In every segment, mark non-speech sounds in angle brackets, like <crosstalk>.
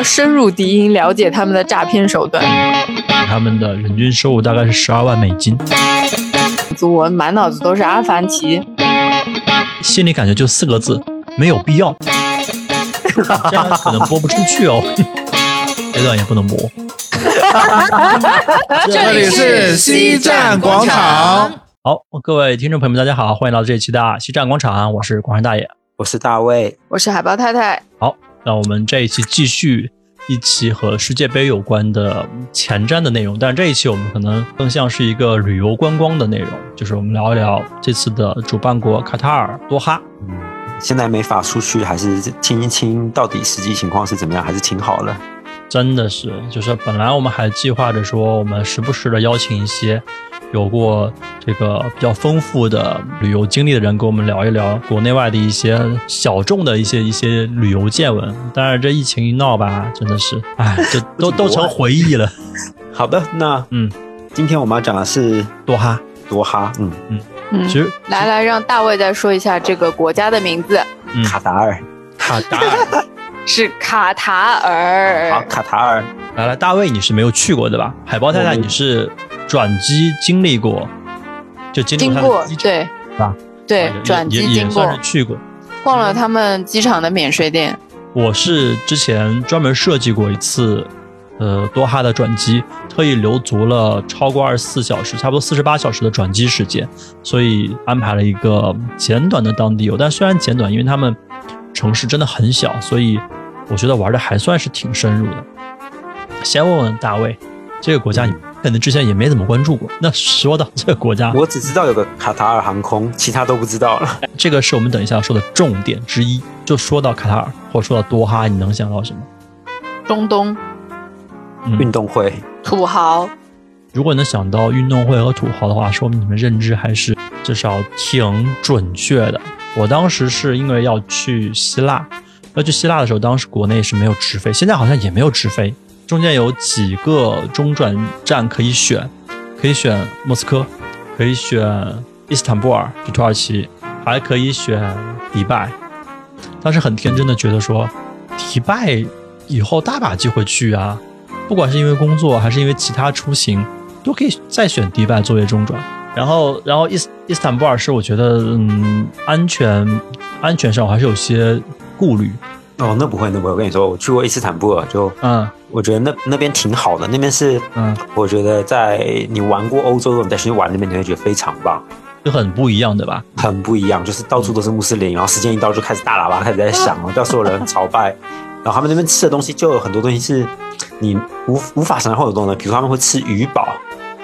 要深入敌营，了解他们的诈骗手段。他们的人均收入大概是十二万美金，我满脑子都是阿凡提，心里感觉就四个字：没有必要。这样可能播不出去哦，<laughs> 这段也不能播。<laughs> 这里是西站广场。好，各位听众朋友们，大家好，欢迎来到这一期的西站广场，我是广山大爷，我是大卫，我是海豹太太。好，那我们这一期继续一期和世界杯有关的前瞻的内容，但这一期我们可能更像是一个旅游观光的内容，就是我们聊一聊这次的主办国卡塔尔多哈。嗯，现在没法出去，还是听一听到底实际情况是怎么样，还是挺好的。真的是，就是本来我们还计划着说，我们时不时的邀请一些有过这个比较丰富的旅游经历的人，跟我们聊一聊国内外的一些小众的一些一些旅游见闻。当然这疫情一闹吧，真的是，哎，这 <laughs> 都都成回忆了。<laughs> 好的，那嗯，今天我们要讲的是多哈，多哈，嗯嗯嗯。其实，来来，让大卫再说一下这个国家的名字，卡达尔，卡达尔。<laughs> 是卡塔尔，好，卡塔尔。来来，大卫，你是没有去过对吧？海豹太太，你是转机经历过，就经过，对，是吧？对，转机经过，去过，逛了他们机场的免税店。我是之前专门设计过一次，呃，多哈的转机，特意留足了超过二十四小时，差不多四十八小时的转机时间，所以安排了一个简短的当地游。但虽然简短，因为他们城市真的很小，所以。我觉得玩的还算是挺深入的。先问问大卫，这个国家你可能之前也没怎么关注过。那说到这个国家，我只知道有个卡塔尔航空，其他都不知道了。这个是我们等一下要说的重点之一。就说到卡塔尔，或者说到多哈，你能想到什么？中东运动会，土豪。如果能想到运动会和土豪的话，说明你们认知还是至少挺准确的。我当时是因为要去希腊。要去希腊的时候，当时国内是没有直飞，现在好像也没有直飞。中间有几个中转站可以选，可以选莫斯科，可以选伊斯坦布尔，就土耳其，还可以选迪拜。当时很天真的觉得说，迪拜以后大把机会去啊，不管是因为工作还是因为其他出行，都可以再选迪拜作为中转。然后，然后伊斯伊斯坦布尔是我觉得，嗯，安全安全上我还是有些。顾虑哦，那不会，那不会。我跟你说，我去过伊斯坦布尔，就嗯，我觉得那那边挺好的。那边是嗯，我觉得在你玩过欧洲，你再去玩那边，你会觉得非常棒，就很不一样，的吧？很不一样，就是到处都是穆斯林，然后时间一到就开始大喇叭开始在响了，叫所有人朝拜。<laughs> 然后他们那边吃的东西就有很多东西是你无无法想象会有东西，比如他们会吃鱼堡。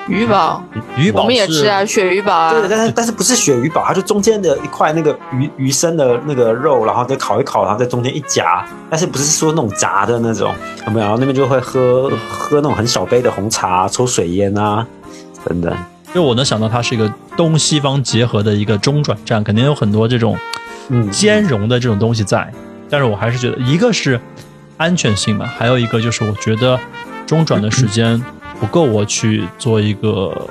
鱼堡，鱼堡我们也吃啊，鳕鱼堡啊。对，但是但是不是鳕鱼堡，它就中间的一块那个鱼鱼身的那个肉，然后再烤一烤，然后在中间一夹。但是不是说那种炸的那种，有没有？然后那边就会喝喝那种很小杯的红茶，抽水烟啊，等等。就我能想到，它是一个东西方结合的一个中转站，肯定有很多这种兼容的这种东西在。但是我还是觉得，一个是安全性嘛，还有一个就是我觉得中转的时间。不够我去做一个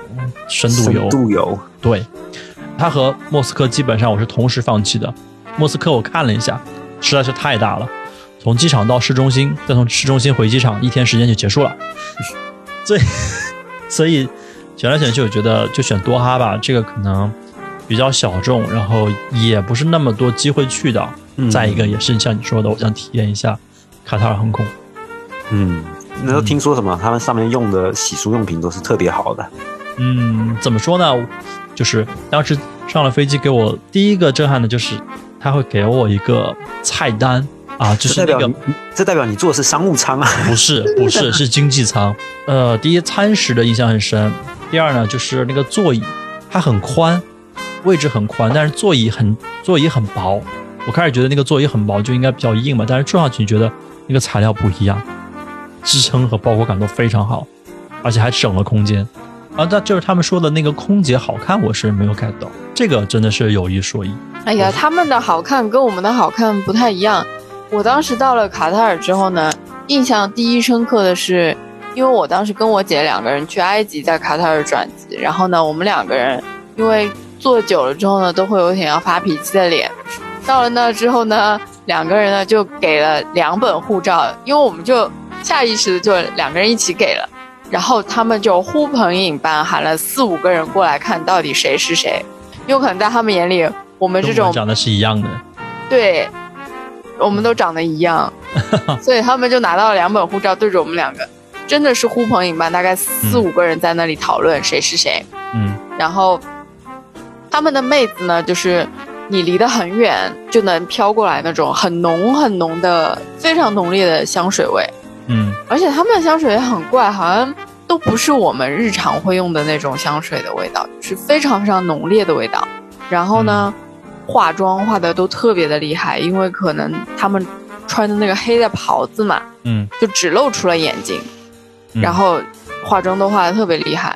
深度游。深度游，对，它和莫斯科基本上我是同时放弃的。莫斯科我看了一下，实在是太大了，从机场到市中心，再从市中心回机场，一天时间就结束了。<laughs> 所以，<laughs> 所以选来选去，我觉得就选多哈吧。这个可能比较小众，然后也不是那么多机会去的。再一个也是像你说的，我想体验一下卡塔尔航空。嗯。那都听说什么？他们上面用的洗漱用品都是特别好的。嗯，怎么说呢？就是当时上了飞机，给我第一个震撼的就是他会给我一个菜单啊，就是那个，这代表你坐的是商务舱啊？不是，不是，<laughs> 是经济舱。呃，第一餐食的印象很深。第二呢，就是那个座椅，它很宽，位置很宽，但是座椅很座椅很薄。我开始觉得那个座椅很薄就应该比较硬嘛，但是坐上去觉得那个材料不一样。支撑和包裹感都非常好，而且还省了空间啊！那就是他们说的那个空姐好看，我是没有 get 到，这个真的是有一说一。哎呀，他们的好看跟我们的好看不太一样。我当时到了卡塔尔之后呢，印象第一深刻的是，因为我当时跟我姐两个人去埃及，在卡塔尔转机，然后呢，我们两个人因为坐久了之后呢，都会有点要发脾气的脸。到了那之后呢。两个人呢就给了两本护照，因为我们就下意识的就两个人一起给了，然后他们就呼朋引伴喊了四五个人过来看到底谁是谁，有可能在他们眼里我们这种长得是一样的，对，我们都长得一样，<laughs> 所以他们就拿到了两本护照对着我们两个，真的是呼朋引伴，大概四五个人在那里讨论谁是谁，嗯。然后他们的妹子呢，就是你离得很远就能飘过来那种很浓很浓的、非常浓烈的香水味，嗯。而且他们的香水也很怪，好像都不是我们日常会用的那种香水的味道，是非常非常浓烈的味道。然后呢，化妆化的都特别的厉害，因为可能他们穿的那个黑的袍子嘛，嗯，就只露出了眼睛，嗯。然后化妆都化的特别厉害，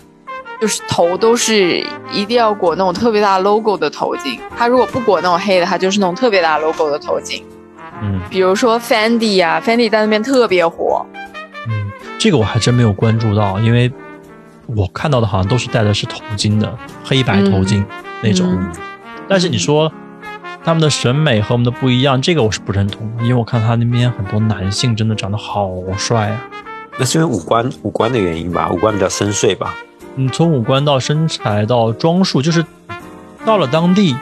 就是头都是一定要裹那种特别大 logo 的头巾，他如果不裹那种黑的，他就是那种特别大 logo 的头巾。嗯比如说 Fendi 呀、f e n d i 在那边特别火，嗯，这个我还真没有关注到，因为我看到的好像都是戴的是头巾的，黑白头巾、那种。嗯但是你说他们的审美和我们的不一样，这个我是不认同的，因为我看他那边很多男性真的长得好帅啊。那是因为五官五官的原因吧，五官比较深邃吧。嗯从五官到身材到装束，就是到了当地，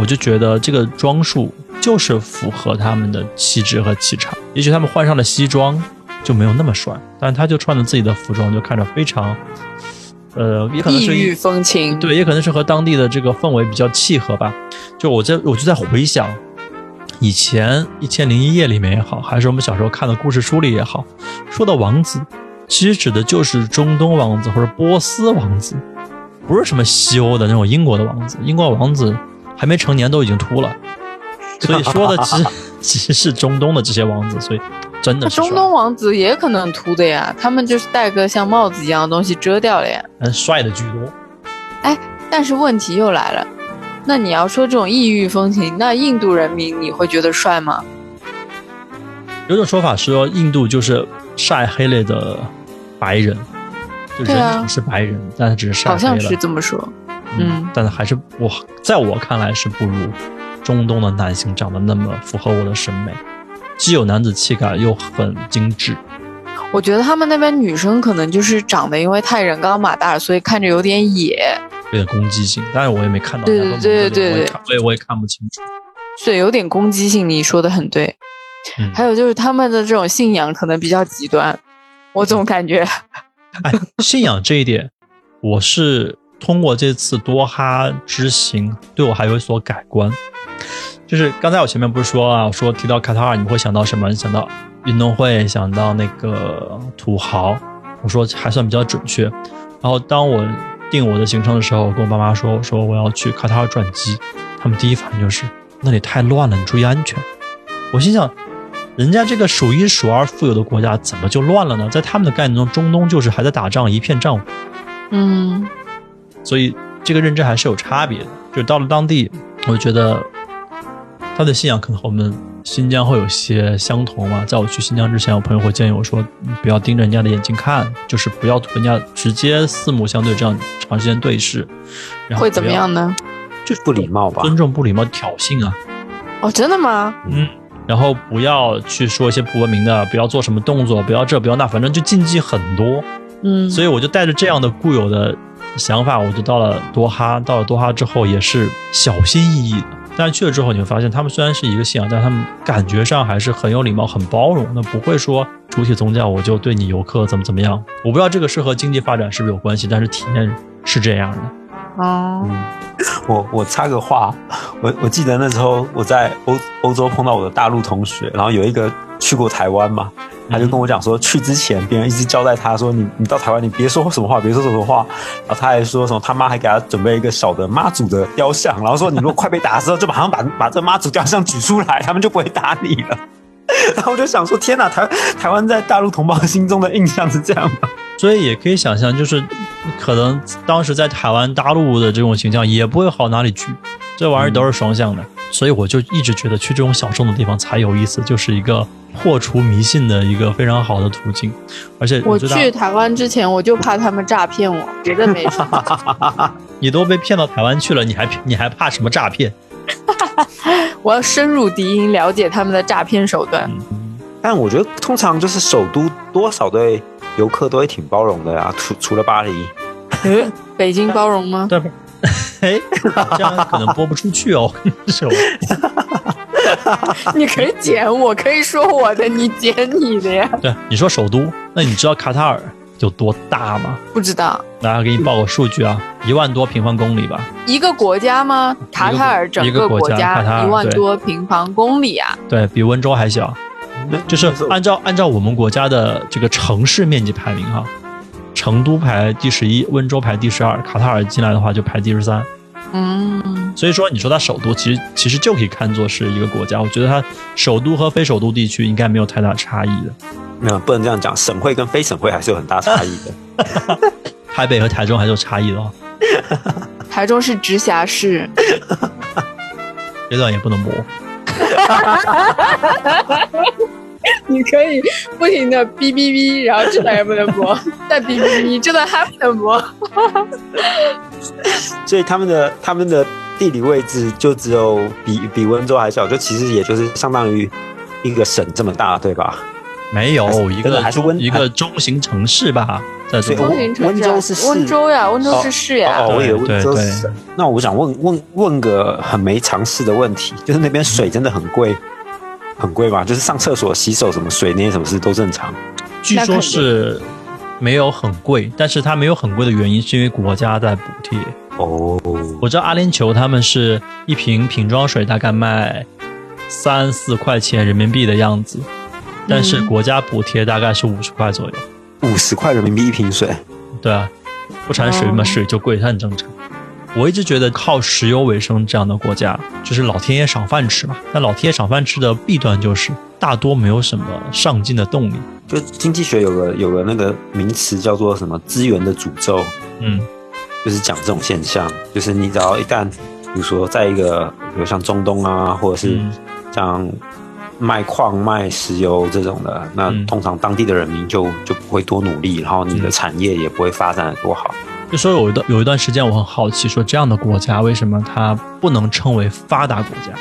我就觉得这个装束就是符合他们的气质和气场。也许他们换上了西装就没有那么帅，但是他就穿着自己的服装，就看着非常，呃，也可能是异域风情。对，也可能是和当地的这个氛围比较契合吧。就我在我就在回想，以前《一千零一夜》里面也好，还是我们小时候看的故事书里也好，说的王子，其实指的就是中东王子或者波斯王子，不是什么西欧的那种英国的王子。英国王子还没成年都已经秃了，<laughs> 所以说的其实其实是中东的这些王子，所以真的是中东王子也可能秃的呀，他们就是戴个像帽子一样的东西遮掉了呀。嗯帅的居多。哎但是问题又来了，那你要说这种异域风情，那印度人民你会觉得帅吗？有种说法说，印度就是晒黑了的白人，就对啊人只是白人，但是只是晒黑了。好像是这么说。嗯但是还是我在我看来是不如中东的男性长得那么符合我的审美，既有男子气概又很精致。我觉得他们那边女生可能就是长得因为太人高马大，所以看着有点野，有点攻击性，但是我也没看到对那个对对对对我也看我也我也看不清楚。对，有点攻击性。你说的很对。嗯还有就是他们的这种信仰可能比较极端，我总感觉，哎，信仰这一点，我是通过这次多哈之行，对我还有所改观。就是刚才我前面不是说啊，我说提到卡塔尔，你们会想到什么？想到运动会，想到那个土豪。我说还算比较准确。然后当我定我的行程的时候，我跟我爸妈说，我说我要去卡塔尔转机，他们第一反应就是那里太乱了，你注意安全。我心想，人家这个数一数二富有的国家怎么就乱了呢？在他们的概念中，中东就是还在打仗，一片战火。嗯，所以这个认知还是有差别的。就到了当地，我觉得他的信仰可能和我们新疆会有些相同嘛。在我去新疆之前，我朋友会建议我说，不要盯着人家的眼睛看，就是不要跟人家直接四目相对，这样长时间对视，然后会怎么样呢？就是不礼貌吧？尊重不礼貌、挑衅啊，哦，真的吗？嗯。然后不要去说一些不文明的，不要做什么动作，不要这不要那，反正就禁忌很多。嗯，所以我就带着这样的固有的想法，我就到了多哈。到了多哈之后，也是小心翼翼的。但是去了之后，你会发现，他们虽然是一个信仰，但他们感觉上还是很有礼貌、很包容。那不会说主体宗教我就对你游客怎么怎么样。我不知道这个是和经济发展是不是有关系，但是体验是这样的。哦，嗯，我我插个话，我我记得那时候我在欧欧洲碰到我的大陆同学，然后有一个去过台湾嘛，他就跟我讲说，去之前别人一直交代他说，你你到台湾你别说什么话，别说什么话，然后他还说什么他妈还给他准备一个小的妈祖的雕像，然后说你如果快被打的时候，就马上把把这妈祖雕像举出来，他们就不会打你了。<laughs> 然后我就想说，天哪，台台湾在大陆同胞心中的印象是这样吗？所以也可以想象，就是可能当时在台湾大陆的这种形象也不会好哪里去，这玩意儿都是双向的。所以我就一直觉得去这种小众的地方才有意思，就是一个破除迷信的一个非常好的途径。而且我去台湾之前，我就怕他们诈骗我，<laughs> 别的没什么。<laughs> 你都被骗到台湾去了，你还你还怕什么诈骗？<laughs> 我要深入敌营，了解他们的诈骗手段。但我觉得通常就是首都多少对游客都会挺包容的呀，除除了巴黎。嗯，北京包容吗？对吧？哎，这样可能播不出去哦。<laughs> 你可以剪，我可以说我的，你剪你的呀。对，你说首都，那你知道卡塔尔有多大吗？不知道来，给你报个数据啊，一万多平方公里吧。一个国家吗？卡塔尔整个国家一万多平方公里啊。对比温州还小，就是按照按照我们国家的这个城市面积排名哈，成都排第十一，温州排第十二，卡塔尔进来的话就排第十三。嗯，所以说，你说它首都其实其实就可以看作是一个国家。我觉得它首都和非首都地区应该没有太大差异的。没有不能这样讲，省会跟非省会还是有很大差异的。台北和台中还是有差异的哦，台中是直辖市。这段也不能播。<laughs> <laughs> 你可以不停的哔哔哔，然后这段也不能播，再哔哔哔，这段还不能播。<laughs> <laughs> 所以他们的他们的地理位置就只有比比温州还小，就其实也就是相当于一个省这么大，对吧？没有一个还是温一个中型城市吧，在中所以国中型城市啊温州是市温州呀，温州是市呀。哦，我以为温州对是省。那我想问问问个很没常识的问题，就是那边水真的很贵，很贵吧？就是上厕所、洗手什么水那些什么事都正常。据说是没有很贵，但是它没有很贵的原因是因为国家在补贴。哦，我知道阿联酋他们是一瓶瓶装水大概卖三四块钱人民币的样子，但是嗯国家补贴大概是五十块左右。五十块人民币一瓶水，对啊，不产水嘛，哦水就贵，它很正常。我一直觉得靠石油为生这样的国家，就是老天爷赏饭吃嘛。但老天爷赏饭吃的弊端就是大多没有什么上进的动力。就经济学有个有个那个名词叫做什么资源的诅咒，嗯就是讲这种现象，就是你只要一旦，比如说在一个，比如像中东啊，或者是嗯像卖矿、卖石油这种的，那嗯通常当地的人民就就不会多努力，然后你的嗯产业也不会发展的多好。就说有一段有一段时间，我很好奇，说这样的国家为什么它不能称为发达国家？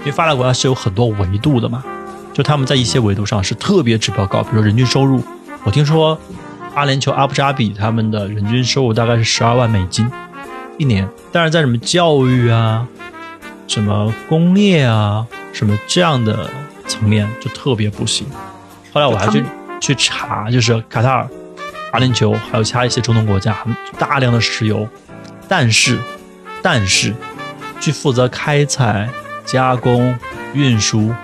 因为发达国家是有很多维度的嘛，就他们在一些维度上是特别指标高，比如说人均收入。我听说阿联酋阿布扎比他们的人均收入大概是十二万美金一年，但是在什么教育啊、什么工业啊、什么这样的层面就特别不行。后来我还去去查，就是卡塔尔、阿联酋还有其他一些中东国家，大量的石油，但是但是去负责开采、加工、运输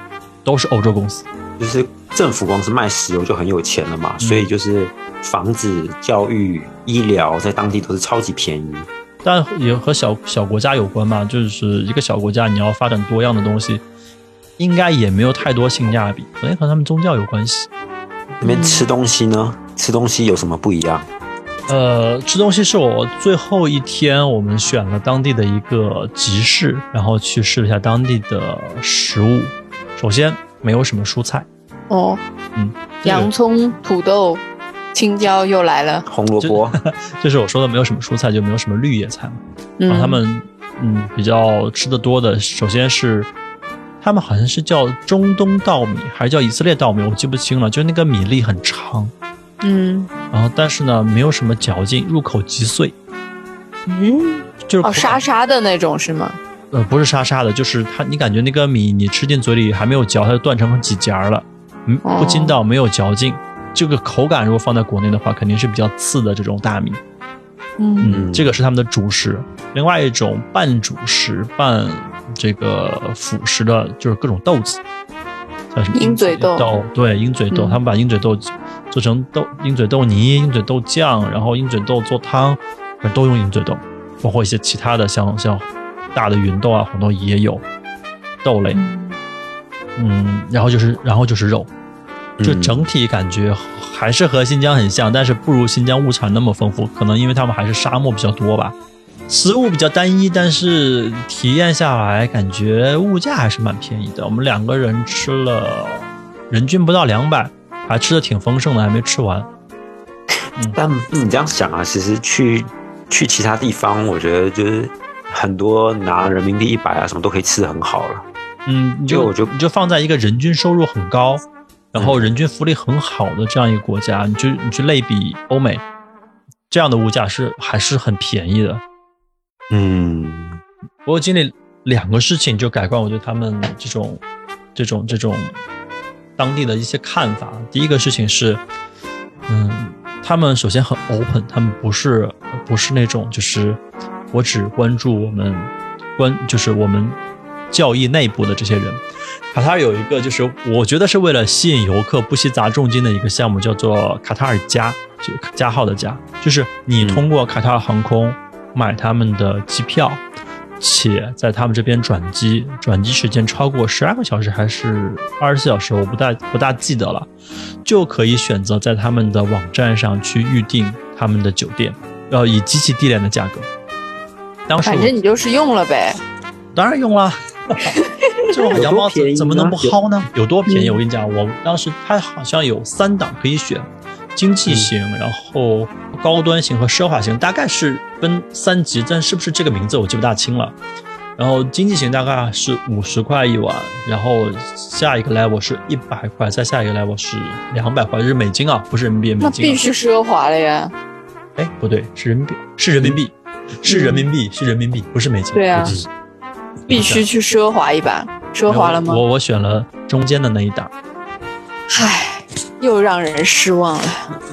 都是欧洲公司。就是政府光是卖石油就很有钱了嘛，嗯所以就是房子、教育、医疗在当地都是超级便宜。但也和小小国家有关嘛，就是一个小国家，你要发展多样的东西，应该也没有太多性价比，可能和他们宗教有关系。那边吃东西呢？吃东西有什么不一样？呃，吃东西是我最后一天，我们选了当地的一个集市，然后去试了一下当地的食物。首先没有什么蔬菜，哦，嗯，洋葱、土豆、青椒又来了。红萝卜，<laughs> 就是我说的没有什么蔬菜，就没有什么绿叶菜嘛。然后嗯，他们嗯比较吃的多的，首先是他们好像是叫中东稻米，还是叫以色列稻米，我记不清了。就那个米粒很长，嗯然后但是呢没有什么嚼劲，入口即碎，嗯，哦，就是哦沙沙的那种是吗？呃不是沙沙的，就是它你感觉那个米你吃进嘴里还没有嚼，它就断成几节儿了，嗯哦不筋道，没有嚼劲。这个口感如果放在国内的话，肯定是比较次的这种大米。嗯嗯，这个是他们的主食。另外一种半主食、半这个辅食的，就是各种豆子，像什么鹰嘴豆对，鹰嘴豆，嗯他们把鹰嘴豆做成豆鹰嘴豆泥、鹰嘴豆酱，然后鹰嘴豆做汤，都用鹰嘴豆，包括一些其他的像像大的芸豆啊、红豆也有豆类。嗯嗯，然后就是然后就是肉，就嗯整体感觉还是和新疆很像，但是不如新疆物产那么丰富，可能因为他们还是沙漠比较多吧。食物比较单一，但是体验下来感觉物价还是蛮便宜的。我们两个人吃了人均不到两百，还吃的挺丰盛的，还没吃完。嗯 <laughs> 但你这样想啊，其实去去其他地方，我觉得就是很多拿人民币一百啊，什么都可以吃的很好了。嗯，你就就我就你就放在一个人均收入很高，然后人均福利很好的这样一个国家，你去你去类比欧美，这样的物价是还是很便宜的。嗯，我经历两个事情就改观我对他们这种这种这种当地的一些看法。第一个事情是，嗯，他们首先很 open，他们不是不是那种就是我只关注我们关就是我们教义内部的这些人。卡塔尔有一个就是我觉得是为了吸引游客不惜砸重金的一个项目，叫做卡塔尔加，就加号的加，就是你嗯通过卡塔尔航空买他们的机票。且在他们这边转机，转机时间超过十二个小时还是二十四小时，我不大不大记得了，就可以选择在他们的网站上去预定他们的酒店，要以极其低廉的价格。当时反正你就是用了呗。当然用了，<laughs> 这种羊毛怎怎么能不薅呢？有多便宜？嗯我跟你讲，我当时它好像有三档可以选，经济型，然后高端型和奢华型，大概是分三级，但是不是这个名字我记不大清了。然后经济型大概是五十块一晚，然后下一个 level 是一百块，再下一个 level 是两百块，这是美金啊，不是人民币，美那金、啊。必须奢华了呀。哎，不对，是人民币，是人民币，是人民币，是人民币，不是美金。对啊必须去奢华一把，奢华了吗？我我选了中间的那一档。唉，又让人失望了。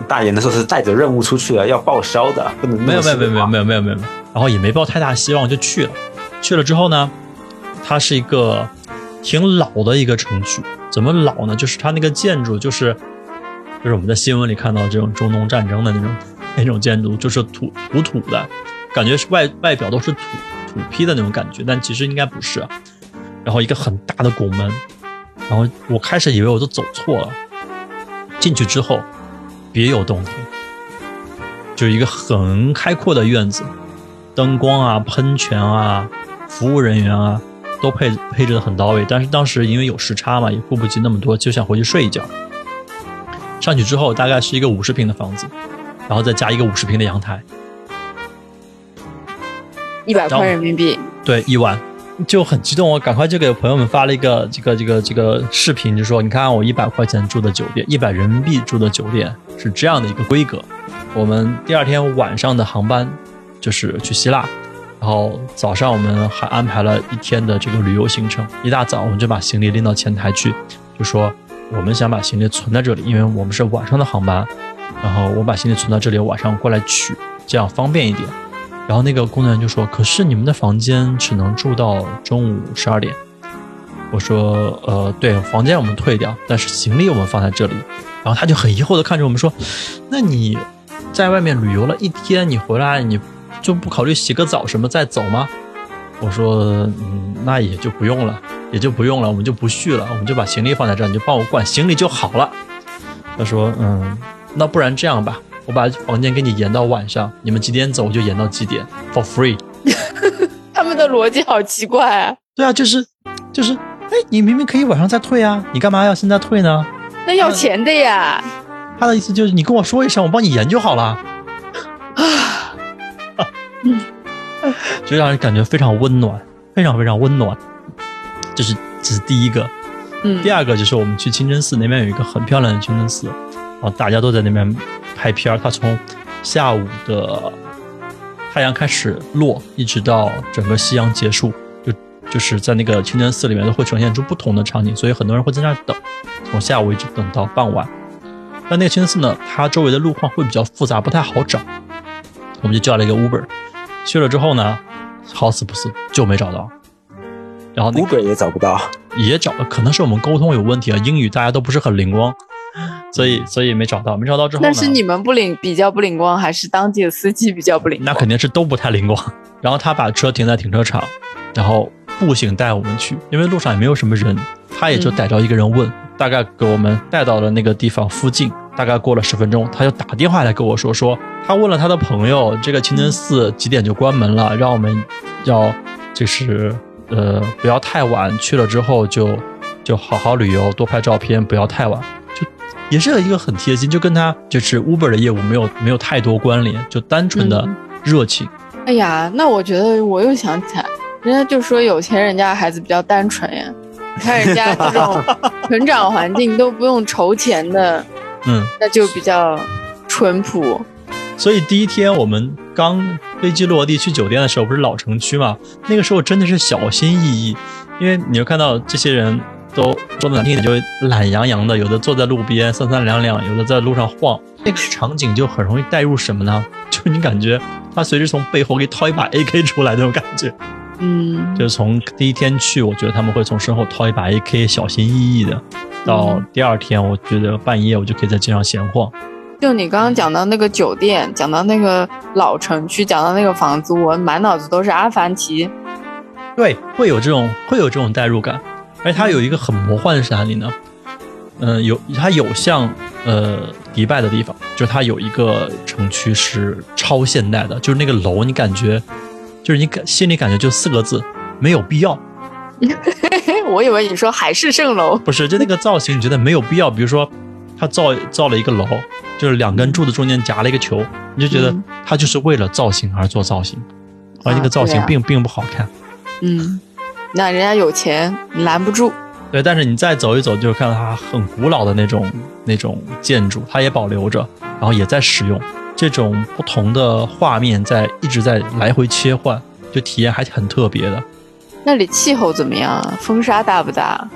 大爷那时候是带着任务出去了，要报销的，不能没有没有没有没有没有，没有没有，然后也没抱太大希望就去了。去了之后呢，它是一个挺老的一个城区。怎么老呢？就是它那个建筑就是就是我们在新闻里看到这种中东战争的那种 <laughs> 那种建筑，就是土土土的，感觉是外外表都是土土坯的那种感觉，但其实应该不是。然后一个很大的拱门，然后我开始以为我都走错了，进去之后别有洞天。就是一个很开阔的院子，灯光啊、喷泉啊、服务人员啊，都配配置的很到位。但是当时因为有时差嘛，也顾不及那么多，就想回去睡一觉。上去之后，大概是一个五十平的房子，然后再加一个五十平的阳台，一百块人民币，对，一晚就很激动，我赶快就给朋友们发了一个这个这个这个视频，就说你看我一百块钱住的酒店，一百人民币住的酒店是这样的一个规格。我们第二天晚上的航班就是去希腊，然后早上我们还安排了一天的这个旅游行程。一大早我们就把行李拎到前台去，就说我们想把行李存在这里，因为我们是晚上的航班，然后我把行李存到这里，晚上过来取，这样方便一点。然后那个工作人员就说：“可是你们的房间只能住到中午十二点。”我说：“呃，对，房间我们退掉，但是行李我们放在这里。”然后他就很疑惑的看着我们说：“那你在外面旅游了一天，你回来你就不考虑洗个澡什么再走吗？”我说：“嗯，那也就不用了，也就不用了，我们就不续了，我们就把行李放在这儿，你就帮我管行李就好了。”他说：“嗯，那不然这样吧。”我把房间给你延到晚上，你们几点走我就延到几点，for free。<laughs> 他们的逻辑好奇怪啊！对啊，就是就是，哎，你明明可以晚上再退啊，你干嘛要现在退呢？那要钱的呀！他的意思就是你跟我说一声，我帮你延就好了。啊，<laughs> 嗯就让人感觉非常温暖，非常非常温暖。这是这是第一个，嗯，第二个就是我们去清真寺那边有一个很漂亮的清真寺，然后大家都在那边拍片儿。它从下午的太阳开始落，一直到整个夕阳结束，就就是在那个清真寺里面都会呈现出不同的场景，所以很多人会在那儿等，从下午一直等到傍晚。但那个清真寺呢，它周围的路况会比较复杂，不太好找，我们就叫了一个 Uber，去了之后呢，好死不死就没找到。然后那个 Uber 也找不到，也找了，可能是我们沟通有问题啊，英语大家都不是很灵光，所以所以没找到，没找到之后呢，那是你们不灵比较不灵光，还是当地的司机比较不灵光？那肯定是都不太灵光。然后他把车停在停车场，然后步行带我们去，因为路上也没有什么人，他也就逮着一个人问，大概给我们带到了那个地方附近。大概过了十分钟，他就打电话来跟我说，说他问了他的朋友，这个清真寺几点就关门了，让我们要就是呃不要太晚，去了之后就就好好旅游，多拍照片，不要太晚。就也是一个很贴心，就跟他就是 Uber 的业务没有没有太多关联，就单纯的嗯热情。哎呀，那我觉得我又想起来，人家就说有钱人家的孩子比较单纯呀。你看人家这种成长环境都不用筹钱的，嗯，那就比较淳朴。所以第一天我们刚飞机落地去酒店的时候，不是老城区嘛？那个时候真的是小心翼翼，因为你会看到这些人都说的难听一点，就懒洋洋的，有的坐在路边三三两两，有的在路上晃。那个场景就很容易带入什么呢？<laughs> 就是你感觉他随时从背后给你掏一把 AK 出来那种感觉。嗯，就是从第一天去，我觉得他们会从身后掏一把 AK，小心翼翼的。到第二天，我觉得半夜我就可以在街上闲晃。就你刚刚讲到那个酒店，讲到那个老城区，讲到那个房子，我满脑子都是阿凡提。对，会有这种会有这种代入感，而且它有一个很魔幻的是哪里呢？嗯、有它有像呃迪拜的地方，就是它有一个城区是超现代的，就是那个楼你感觉，就是你感心里感觉就四个字，没有必要。<laughs> 我以为你说海市蜃楼。不是，就那个造型，你觉得没有必要。比如说，他造造了一个楼，就是两根柱子中间夹了一个球，你就觉得嗯他就是为了造型而做造型，而那个造型并、并不好看。嗯，那人家有钱，你拦不住。对，但是你再走一走，就看到它很古老的那种那种建筑，它也保留着，然后也在使用这种不同的画面，在一直在来回切换，就体验还很特别的。那里气候怎么样啊？风沙大不大？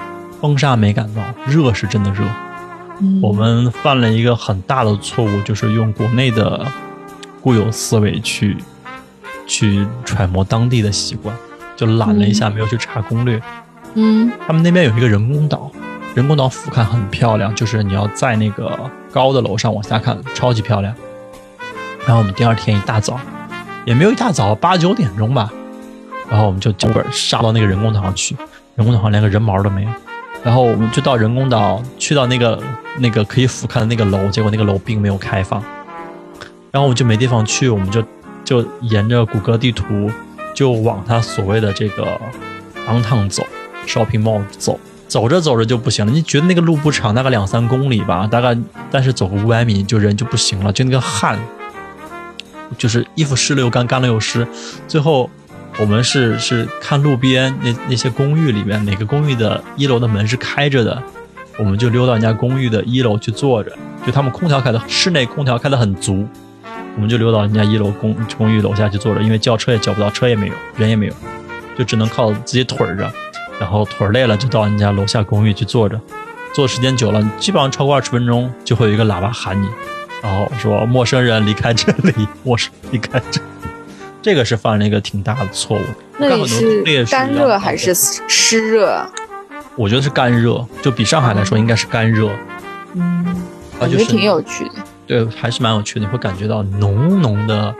风沙没感到，热是真的热。嗯我们犯了一个很大的错误，就是用国内的固有思维去去揣摩当地的习惯，就懒了一下，没有去查攻略。嗯他们那边有一个人工岛，人工岛俯瞰很漂亮，就是你要在那个高的楼上往下看，超级漂亮。然后我们第二天一大早，也没有一大早，八九点钟吧，然后我们就脚本杀到那个人工岛上去，人工岛上连个人毛都没有。然后我们就到人工岛，去到那个那个可以俯瞰的那个楼，结果那个楼并没有开放，然后我们就没地方去，我们就就沿着谷歌地图就往他所谓的这个 downtown 走，shopping mall 走，走着走着就不行了。你觉得那个路不长，大概两三公里吧，大概但是走个五百米就人就不行了，就那个汗，就是衣服湿了又干，干了又湿，最后。我们是是看路边那那些公寓里面哪个公寓的一楼的门是开着的，我们就溜到人家公寓的一楼去坐着，就他们空调开的室内空调开的很足，我们就溜到人家一楼公公寓楼下去坐着，因为叫车也叫不到，车也没有，人也没有，就只能靠自己腿儿着，然后腿儿累了就到人家楼下公寓去坐着，坐时间久了，基本上超过二十分钟就会有一个喇叭喊你，然后说陌生人离开这里，<laughs> 陌生离开这里。这个是犯了一个挺大的错误。那里我看很多攻略是干热还是湿热啊？我觉得是干热，就比上海来说应该是干热，嗯，感觉挺有趣的。对，还是蛮有趣的，你会感觉到浓浓的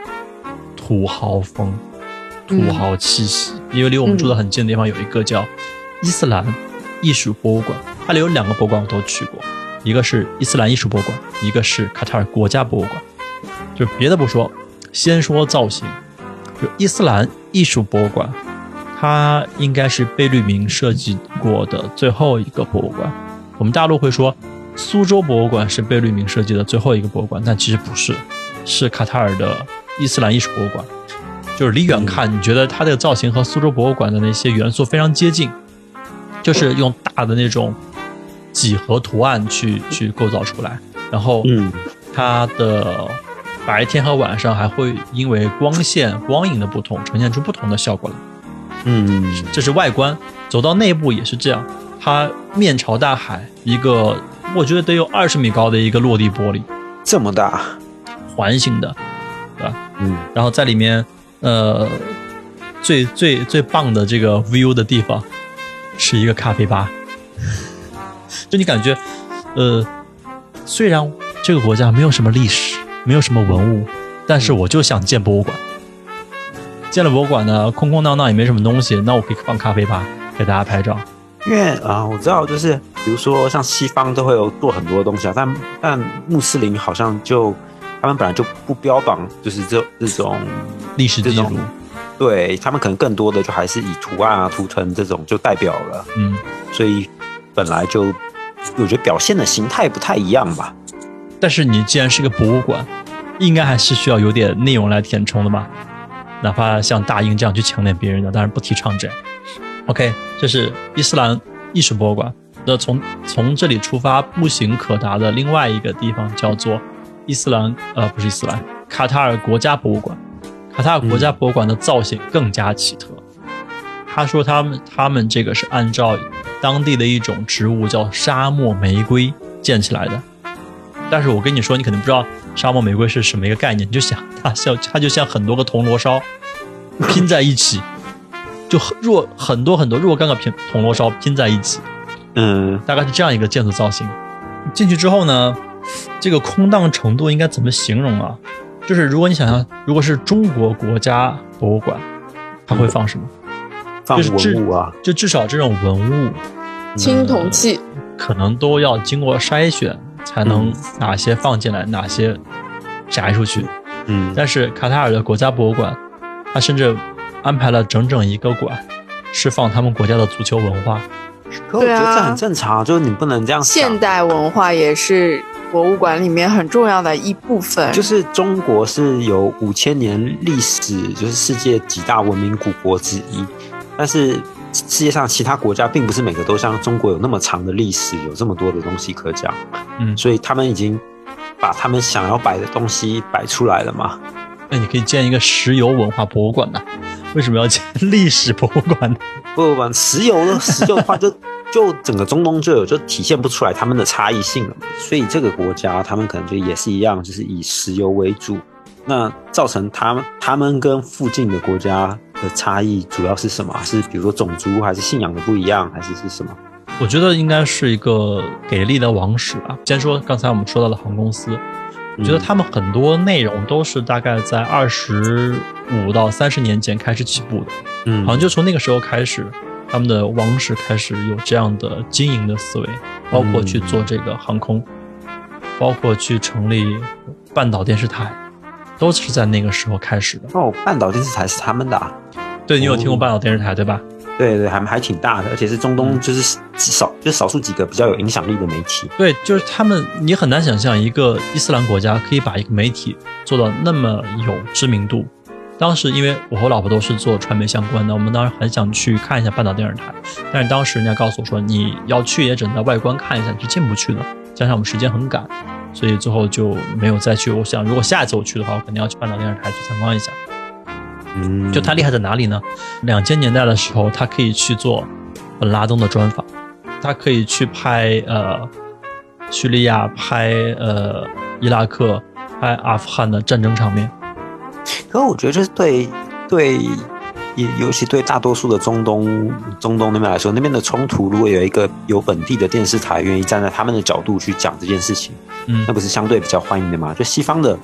土豪风、嗯土豪气息。因为离我们住的很近的地方有一个叫伊斯兰艺术博物馆，它里有两个博物馆我都去过，一个是伊斯兰艺术博物馆，一个是卡塔尔国家博物馆。就别的不说，先说造型，就伊斯兰艺术博物馆，它应该是贝聿铭设计过的最后一个博物馆。我们大陆会说苏州博物馆是贝聿铭设计的最后一个博物馆，但其实不是，是卡塔尔的伊斯兰艺术博物馆。就是离远看，你觉得它这个造型和苏州博物馆的那些元素非常接近，就是用大的那种几何图案去去构造出来，然后嗯，它的白天和晚上还会因为光线、光影的不同，呈现出不同的效果来。嗯，这是外观，走到内部也是这样。它面朝大海，一个我觉得得有二十米高的一个落地玻璃，这么大，环形的，对吧？嗯，然后在里面，呃，最最最棒的这个 view 的地方是一个咖啡吧，<laughs> 就你感觉，呃，虽然这个国家没有什么历史，没有什么文物，但是我就想建博物馆。建了博物馆呢，空空荡荡也没什么东西，那我可以放咖啡吧，给大家拍照。因为啊、我知道，就是比如说像西方都会有做很多东西啊，但但穆斯林好像就他们本来就不标榜就是这这种，历史记录这种，对他们可能更多的就还是以图案啊、图腾这种就代表了，嗯，所以本来就我觉得表现的形态不太一样吧。但是你既然是个博物馆，应该还是需要有点内容来填充的吧？哪怕像大英这样去抢点别人的，当然不提倡这样。OK，这是伊斯兰艺术博物馆。那从从这里出发，步行可达的另外一个地方叫做伊斯兰，呃，不是伊斯兰，卡塔尔国家博物馆。卡塔尔国家博物馆的造型更加奇特。他说他们他们这个是按照当地的一种植物叫沙漠玫瑰建起来的。但是我跟你说，你肯定不知道沙漠玫瑰是什么一个概念。你就想它像它就像很多个铜锣烧拼在一起，就若很多很多若干个拼铜锣烧拼在一起。嗯，大概是这样一个建筑造型。进去之后呢，这个空荡程度应该怎么形容啊？就是如果你想象，如果是中国国家博物馆，它会放什么？放就是至文物啊，就至少这种文物青铜器，可能都要经过筛选，才能哪些放进来，哪些摘出去。嗯，但是卡塔尔的国家博物馆，它甚至安排了整整一个馆，是放他们国家的足球文化。可我觉得对啊这很正常，就是你不能这样想现。代文化也是博物馆里面很重要的一部分。就是中国是有五千年历史，就是世界几大文明古国之一。但是世界上其他国家并不是每个都像中国有那么长的历史，有这么多的东西可讲。嗯，所以他们已经把他们想要摆的东西摆出来了嘛。那你可以建一个石油文化博物馆呢？为什么要建历史博物馆呢？不不不，石油的 <laughs> 石油的话就，就整个中东就有就体现不出来他们的差异性了嘛。所以这个国家他们可能就也是一样，就是以石油为主。那造成他们他们跟附近的国家的差异主要是什么？是比如说种族，还是信仰的不一样，还是是什么？我觉得应该是一个给力的王室吧。先说刚才我们说到的航空公司，我觉得他们很多内容都是大概在二十五到三十年前开始起步的，嗯好像就从那个时候开始，他们的王室开始有这样的经营的思维，包括去做这个航空，包括去成立半岛电视台，都是在那个时候开始的。哦，半岛电视台是他们的、啊，对你有听过哦半岛电视台对吧？对对，还还挺大的，而且是中东就是少就是少数几个比较有影响力的媒体。对，就是他们，你很难想象一个伊斯兰国家可以把一个媒体做到那么有知名度。当时因为我和我老婆都是做传媒相关的，我们当时很想去看一下半岛电视台，但是当时人家告诉我说，你要去也只能在外观看一下，你是进不去的。加上我们时间很赶，所以最后就没有再去。我想，如果下一次我去的话，我肯定要去半岛电视台去参观一下。嗯，就他厉害在哪里呢？两千年代的时候，他可以去做本拉登的专访，他可以去拍呃叙利亚、拍呃伊拉克、拍阿富汗的战争场面。可我觉得这是对对，也尤其对大多数的中东中东那边来说，那边的冲突，如果有一个有本地的电视台愿意站在他们的角度去讲这件事情，嗯那，不是相对比较欢迎的吗？就西方的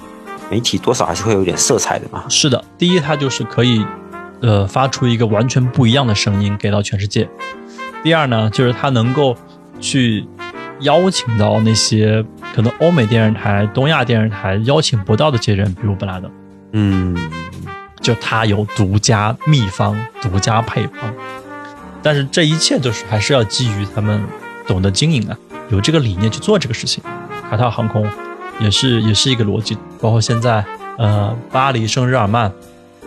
媒体多少还是会有点色彩的嘛。是的，第一，它就是可以呃发出一个完全不一样的声音给到全世界；第二呢，就是它能够去邀请到那些可能欧美电视台、东亚电视台邀请不到的这些人，比如本拉登。嗯，就它有独家秘方、独家配方，但是这一切就是还是要基于他们懂得经营啊，有这个理念去做这个事情。卡塔尔航空也是也是一个逻辑，包括现在呃巴黎圣日耳曼，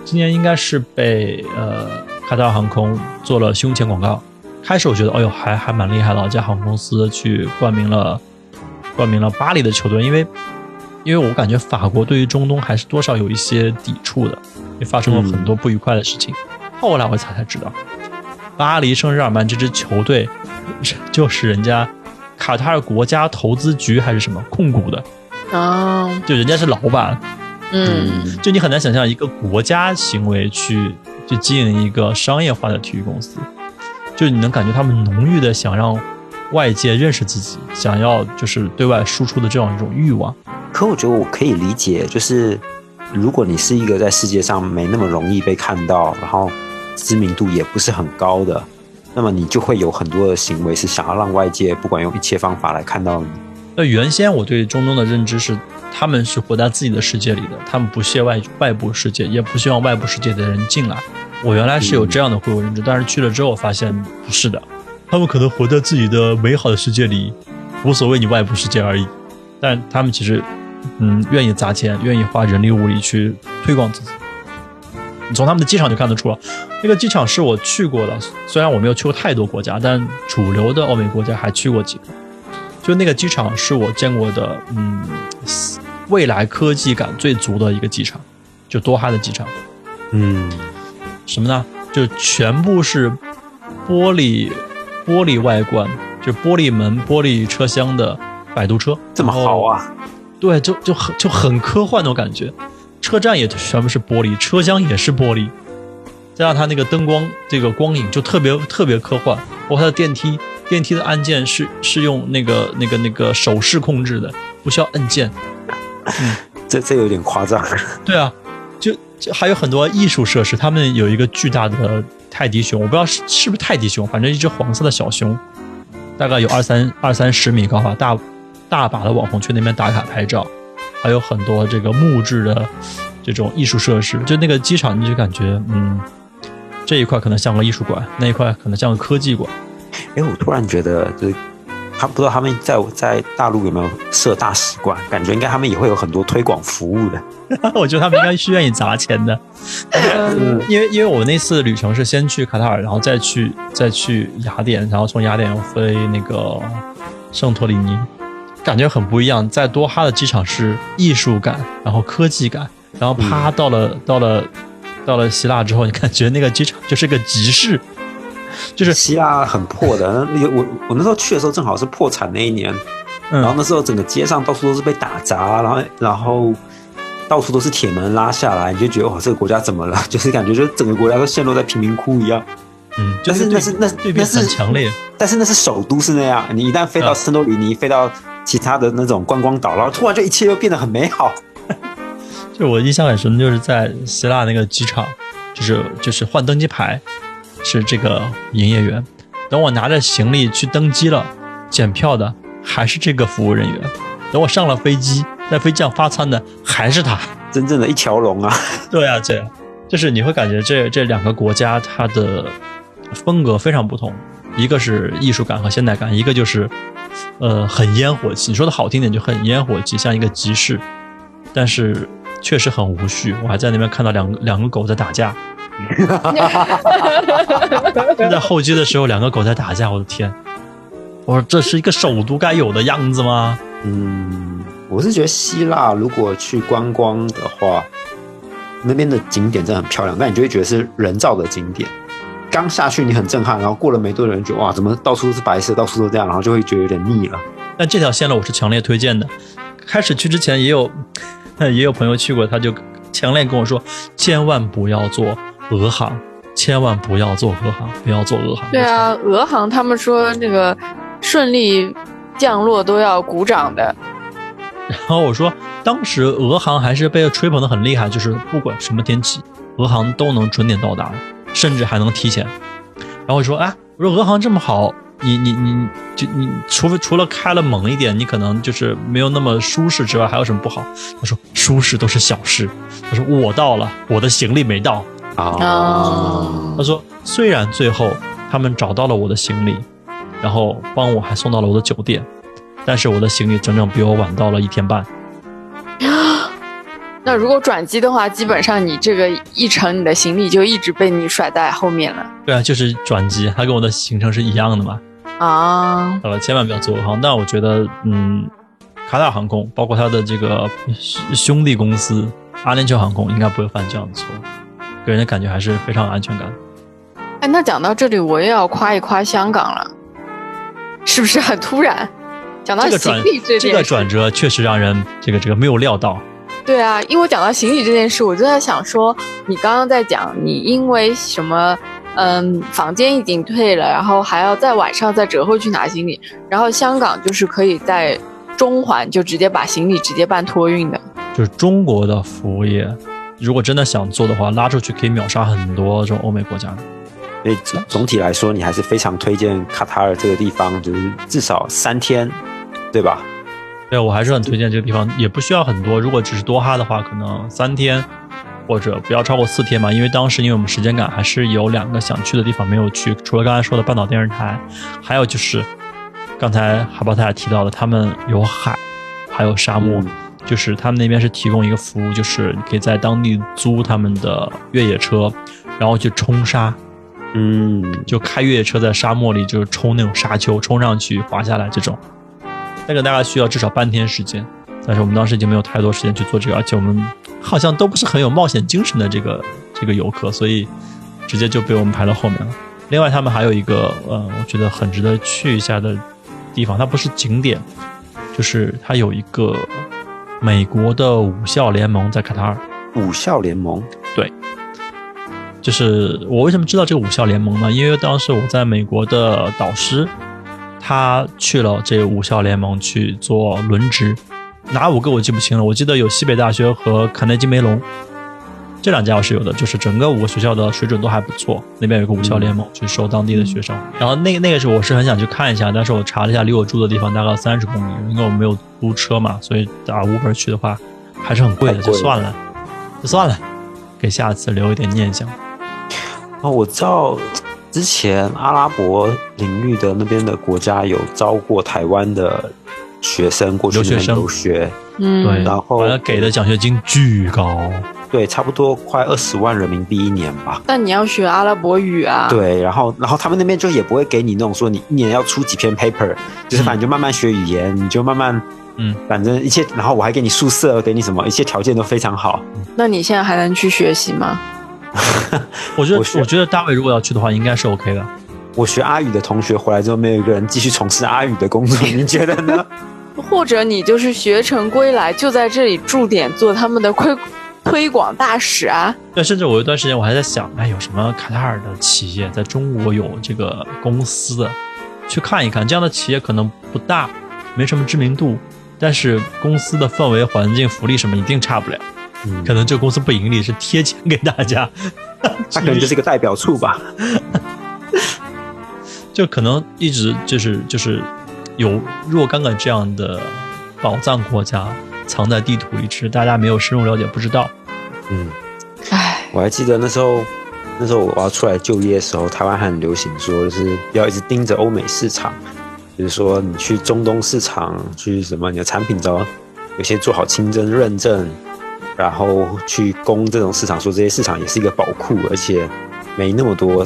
今年应该是被呃卡塔尔航空做了胸前广告。开始我觉得，哎呦，还还蛮厉害的，这家航空公司去冠名了冠名了巴黎的球队，因为因为我感觉法国对于中东还是多少有一些抵触的，也发生了很多不愉快的事情。后来我才才知道，巴黎圣日耳曼这支球队就是人家卡塔尔国家投资局还是什么控股的，啊，就人家是老板，嗯，就你很难想象一个国家行为去去经营一个商业化的体育公司，就你能感觉他们浓郁的想让外界认识自己，想要就是对外输出的这样一种欲望。可我觉得我可以理解，就是如果你是一个在世界上没那么容易被看到，然后知名度也不是很高的，那么你就会有很多的行为是想要让外界不管用一切方法来看到你。那原先我对中东的认知是，他们是活在自己的世界里的，他们不屑外外部世界，也不希望外部世界的人进来。我原来是有这样的会有认知，但是去了之后发现不是的，他们可能活在自己的美好的世界里，无所谓你外部世界而已。但他们其实，嗯，愿意砸钱，愿意花人力物力去推广自己。你从他们的机场就看得出了，那个机场是我去过的，虽然我没有去过太多国家，但主流的欧美国家还去过几个。就那个机场是我见过的，嗯，未来科技感最足的一个机场，就多哈的机场。嗯，什么呢？就全部是玻璃玻璃外观，就玻璃门、玻璃车厢的摆渡车，这么然后好啊！对，就就很就很科幻那种感觉。车站也全部是玻璃，车厢也是玻璃，加上它那个灯光这个光影就特别特别科幻。包括它的电梯，电梯的按键是是用那个那个那个手势控制的，不需要按键。这这有点夸张。对啊，就就还有很多艺术设施，他们有一个巨大的泰迪熊，我不知道是是不是泰迪熊，反正一只黄色的小熊，大概有二三二三十米高吧，大大把的网红去那边打卡拍照，还有很多这个木质的这种艺术设施，就那个机场你就感觉嗯，这一块可能像个艺术馆，那一块可能像个科技馆。哎，我突然觉得，就是他不知道他们在在大陆有没有设大使馆，感觉应该他们也会有很多推广服务的。<laughs> 我觉得他们应该是愿意砸钱的。<laughs> 嗯，因为因为我那次旅程是先去卡塔尔，然后再去再去雅典，然后从雅典飞那个圣托里尼，感觉很不一样。在多哈的机场是艺术感，然后科技感，然后啪到了、到了到了希腊之后，你感觉那个机场就是个集市，就是希腊很破的，那我我那时候去的时候正好是破产那一年，然后嗯那时候整个街上到处都是被打砸，然后然后到处都是铁门拉下来，你就觉得哇，这个国家怎么了？<laughs> 就是感觉就整个国家都陷落在贫民窟一样。嗯，就但是那是那对比那是很强烈。但是那是首都是那样，你一旦飞到嗯圣多里尼，飞到其他的那种观光岛，然后突然就一切又变得很美好。<laughs> 就我印象很深，就是在希腊那个机场，就是就是换登机牌，是这个营业员。等我拿着行李去登机了，检票的还是这个服务人员。等我上了飞机，在飞机上发餐的还是他。真正的一条龙啊！<laughs> 对啊，对啊，就是你会感觉这这两个国家它的风格非常不同，一个是艺术感和现代感，一个就是呃很烟火气。你说的好听点就很烟火气，像一个集市，但是确实很无序。我还在那边看到两个两个狗在打架，<laughs> 就在候机的时候，两个狗在打架，我的天！我说这是一个首都该有的样子吗？嗯，我是觉得希腊如果去观光的话，那边的景点真的很漂亮，但你就会觉得是人造的景点。刚下去你很震撼，然后过了没多久，人觉得哇，怎么到处都是白色，到处都这样，然后就会觉得有点腻了。但这条线路我是强烈推荐的。开始去之前也有，<laughs> 也有朋友去过，他就强烈跟我说，千万不要坐俄航，千万不要做俄航，不要做俄航。对啊，俄航他们说那个顺利降落都要鼓掌的。然后我说，当时俄航还是被吹捧的很厉害，就是不管什么天气，俄航都能准点到达，甚至还能提前。然后我说，哎，我说俄航这么好，你你你就你除非除了开了猛一点，你可能就是没有那么舒适之外，还有什么不好？他说舒适都是小事。他说我到了，我的行李没到。哦他说虽然最后他们找到了我的行李，然后帮我还送到了我的酒店，但是我的行李整整比我晚到了一天半。<gasps> 那如果转机的话，基本上你这个一程你的行李就一直被你甩在后面了对啊，就是转机，它跟我的行程是一样的嘛。啊。好了，千万不要坐俄航。但我觉得，嗯，卡塔尔航空，包括它的这个兄弟公司阿联酋航空，应该不会犯这样的错。给人的感觉还是非常有安全感。哎，那讲到这里，我也要夸一夸香港了，是不是很突然？讲到行李这件事，这个转折确实让人这个这个没有料到。对啊，因为我讲到行李这件事，我就在想说，你刚刚在讲你因为什么，嗯，房间已经退了，然后还要在晚上再折回去拿行李，然后香港就是可以在中环就直接把行李直接办托运的。就是中国的服务业，如果真的想做的话，拉出去可以秒杀很多这种欧美国家的。所以总总体来说，你还是非常推荐卡塔尔这个地方，就是至少三天，对吧？对，我还是很推荐这个地方，也不需要很多。如果只是多哈的话，可能三天或者不要超过四天嘛。因为当时因为我们时间赶，还是有两个想去的地方没有去，除了刚才说的半岛电视台，还有就是刚才海豹太太提到的，他们有海，还有沙漠。嗯就是他们那边是提供一个服务，就是你可以在当地租他们的越野车，然后去冲沙，嗯，就开越野车在沙漠里就是冲那种沙丘，冲上去滑下来这种，那个大概需要至少半天时间。但是我们当时已经没有太多时间去做这个，而且我们好像都不是很有冒险精神的这个这个游客，所以直接就被我们排到后面了。另外，他们还有一个呃，我觉得很值得去一下的地方，它不是景点，就是它有一个美国的武校联盟在卡塔尔。武校联盟，对就是我为什么知道这个武校联盟呢？因为当时我在美国的导师，他去了这个武校联盟去做轮值，哪五个我记不清了。我记得有西北大学和卡内基梅隆这两家我是有的，就是整个五个学校的水准都还不错。那边有个武校联盟去收当地的学生，然后那那个是我是很想去看一下，但是我查了一下，离我住的地方大概三十公里，因为我没有租车嘛，所以打 Uber 去的话还是很贵的，就算了，就算了，给下次留一点念想。哦，我知道之前阿拉伯领域的那边的国家有招过台湾的学生过去留学生。嗯，对，然后给的奖学金巨高，对，差不多快二十万人民币一年吧。但你要学阿拉伯语啊。，对，然后然后他们那边就也不会给你那种说你一年要出几篇 paper，就是反正就慢慢学语言，你就慢慢，嗯，反正一切，然后我还给你宿舍，给你什么，一切条件都非常好。那你现在还能去学习吗？我觉得我我觉得大卫如果要去的话，应该是 OK 的。我学阿语的同学回来之后，没有一个人继续从事阿语的工作，你觉得呢？<laughs> 或者你就是学成归来，就在这里驻点做他们的 <laughs> 推推广大使啊？对，甚至我有一段时间我还在想，哎，有什么卡塔尔的企业在中国有这个公司，去看一看。这样的企业可能不大，没什么知名度，但是公司的氛围、环境、福利什么一定差不了。嗯可能这个公司不盈利，是贴钱给大家。<laughs> 他可能就是一个代表处吧。<laughs> 就可能一直就是就是有若干个这样的宝藏国家藏在地图里，只是大家没有深入了解，不知道。嗯，唉，我还记得那时候，那时候我要出来就业的时候，台湾还很流行说，就是要一直盯着欧美市场，就是说你去中东市场，去什么你的产品只要有些做好清真认证，然后去攻这种市场，说这些市场也是一个宝库，而且没那么多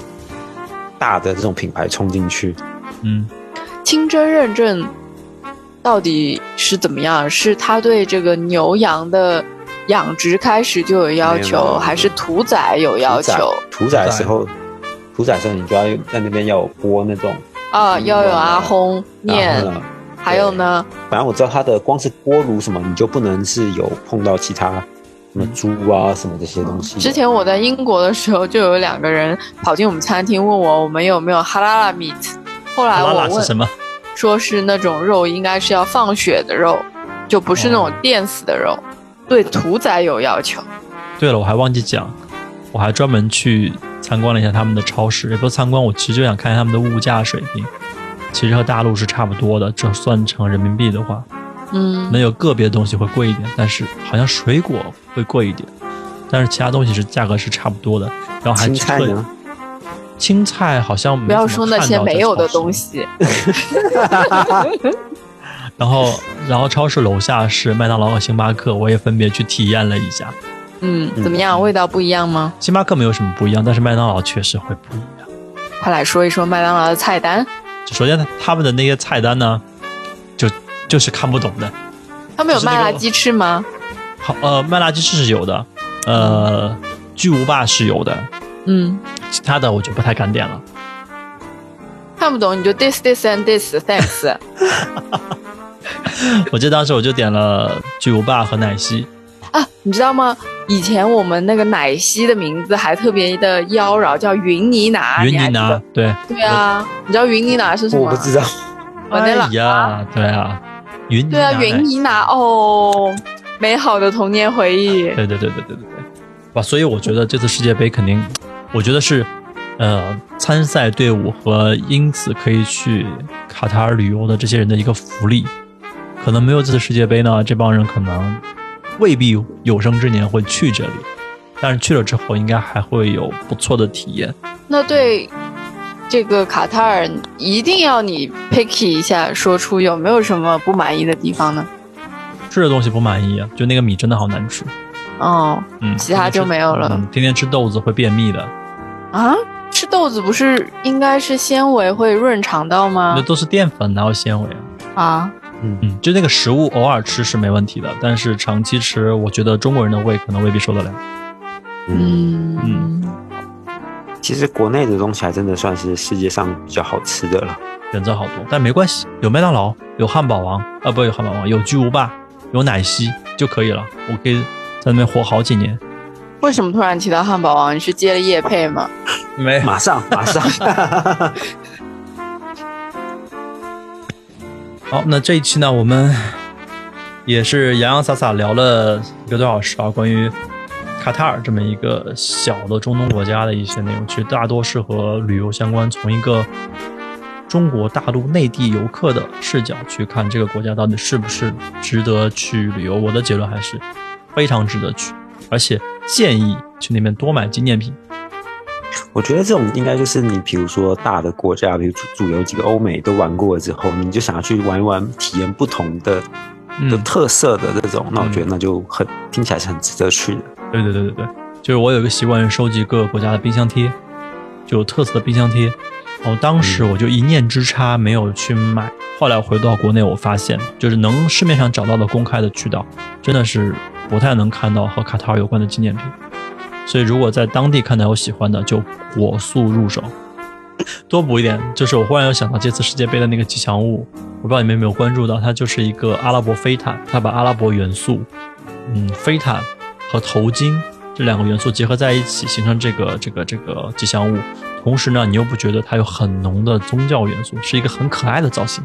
大的这种品牌冲进去。嗯，清真认证到底是怎么样？是他对这个牛羊的养殖开始就有要求，还是屠宰有要求？屠宰的时候，屠宰的时候你就要在那边要有锅那种啊？嗯要有阿訇然念后，呢还有呢？反正我知道它的光是锅炉什么，你就不能是有碰到其他什么猪啊什么这些东西。之前我在英国的时候，就有两个人跑进我们餐厅问我我们有没有哈拉拉 meat，后来拉我问拉是什么？说是那种肉应该是要放血的肉，就不是那种哦电死的肉，对屠宰有要求。对了，我还忘记讲，我还专门去参观了一下他们的超市，也不是参观，我其实就想看看他们的物价水平，其实和大陆是差不多的，这算成人民币的话，嗯能有个别的东西会贵一点，但是好像水果会贵一点，但是其他东西是价格是差不多的，然后还青菜特呢？青菜好像没不要说那些没有的东西。<laughs> 然后，然后超市楼下是麦当劳和星巴克，我也分别去体验了一下。嗯，怎么样？味道不一样吗？星巴克没有什么不一样，但是麦当劳确实会不一样。快来说一说麦当劳的菜单。首先他他们的那些菜单呢，就就是看不懂的。他们有麦辣鸡翅吗？好，呃，麦辣鸡翅是有的，呃，巨无霸是有的，嗯，其他的我就不太敢点了。看不懂你就 this this and this thanks。<laughs> 我记得当时我就点了巨无霸和奶昔，啊，你知道吗？以前我们那个奶昔的名字还特别的妖娆，叫云尼拿。云尼拿对，对啊，你知道云尼拿是什么？我不知道。我那了哎呀，对啊，云尼对啊，拿云奶尼拿哦，美好的童年回忆。对对对对对对对，哇！所以我觉得这次世界杯肯定，我觉得是，呃，参赛队伍和因此可以去卡塔尔旅游的这些人的一个福利。可能没有这次世界杯呢，这帮人可能未必有生之年会去这里，但是去了之后，应该还会有不错的体验。那对这个卡塔尔，一定要你 picky 一下，说出有没有什么不满意的地方呢？吃的东西不满意啊，就那个米真的好难吃，哦，嗯，其他就没有了嗯，天天吃豆子会便秘的，啊，吃豆子不是应该是纤维会润肠道吗那？都是淀粉，哪有纤维啊？啊，嗯嗯，就那个食物偶尔吃是没问题的，但是长期吃，我觉得中国人的胃可能未必受得了。嗯，嗯，其实国内的东西还真的算是世界上比较好吃的了。选择好多，但没关系，有麦当劳，有汉堡王，啊不有汉堡王，有巨无霸，有奶昔就可以了，我可以在那边活好几年。为什么突然提到汉堡王？你是接了叶配吗？没马上，马上，<laughs> <laughs> 好，那这一期呢，我们也是洋洋洒洒聊了一个多小时啊，关于卡塔尔这么一个小的中东国家的一些内容，其实大多是和旅游相关，从一个中国大陆内地游客的视角去看这个国家到底是不是值得去旅游。我的结论还是非常值得去，而且建议去那边多买纪念品。我觉得这种应该就是你，比如说大的国家，比如主主流几个欧美都玩过了之后，你就想要去玩一玩，体验不同的的嗯，特色的这种，那我觉得那就很听起来是很值得去的。对对对对对，就是我有一个习惯，收集各个国家的冰箱贴，就有特色的冰箱贴。然后当时我就一念之差没有去买，后来回到国内，我发现就是能市面上找到的公开的渠道，真的是不太能看到和卡塔尔有关的纪念品。所以如果在当地看到有喜欢的，就火速入手，<laughs> 多补一点。就是我忽然又想到这次世界杯的那个吉祥物，我不知道你们有没有关注到，它就是一个阿拉伯飞毯，它把阿拉伯元素，嗯，飞毯和头巾这两个元素结合在一起，形成这个这个这个吉祥物。同时呢，你又不觉得它有很浓的宗教元素，是一个很可爱的造型，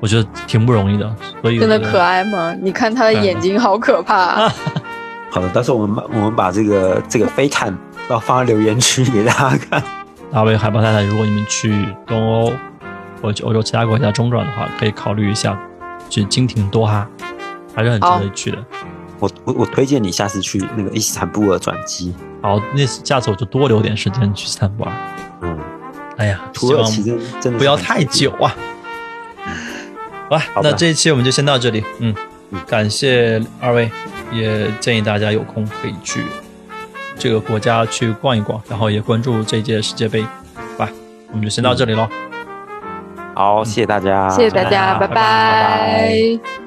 我觉得挺不容易的。所以我觉得真的可爱吗？你看他的眼睛好可怕、<laughs> 好的，到时候我们把我们把这个这个飞毯，然后放在留言区给大家看。大卫海豹太太，如果你们去东欧或者去欧洲其他国家中转的话，可以考虑一下去经停多哈，还是很值得去的。我我我推荐你下次去那个伊斯坦布尔转机。好，那次下次我就多留点时间去斯坦布尔。嗯，哎呀，土希望耳其真真的不要太久啊。好吧，好吧那这一期我们就先到这里。嗯，感谢二位，也建议大家有空可以去这个国家去逛一逛，然后也关注这届世界杯，好吧？我们就先到这里喽。好，谢谢大家，谢谢大家，拜拜拜拜拜拜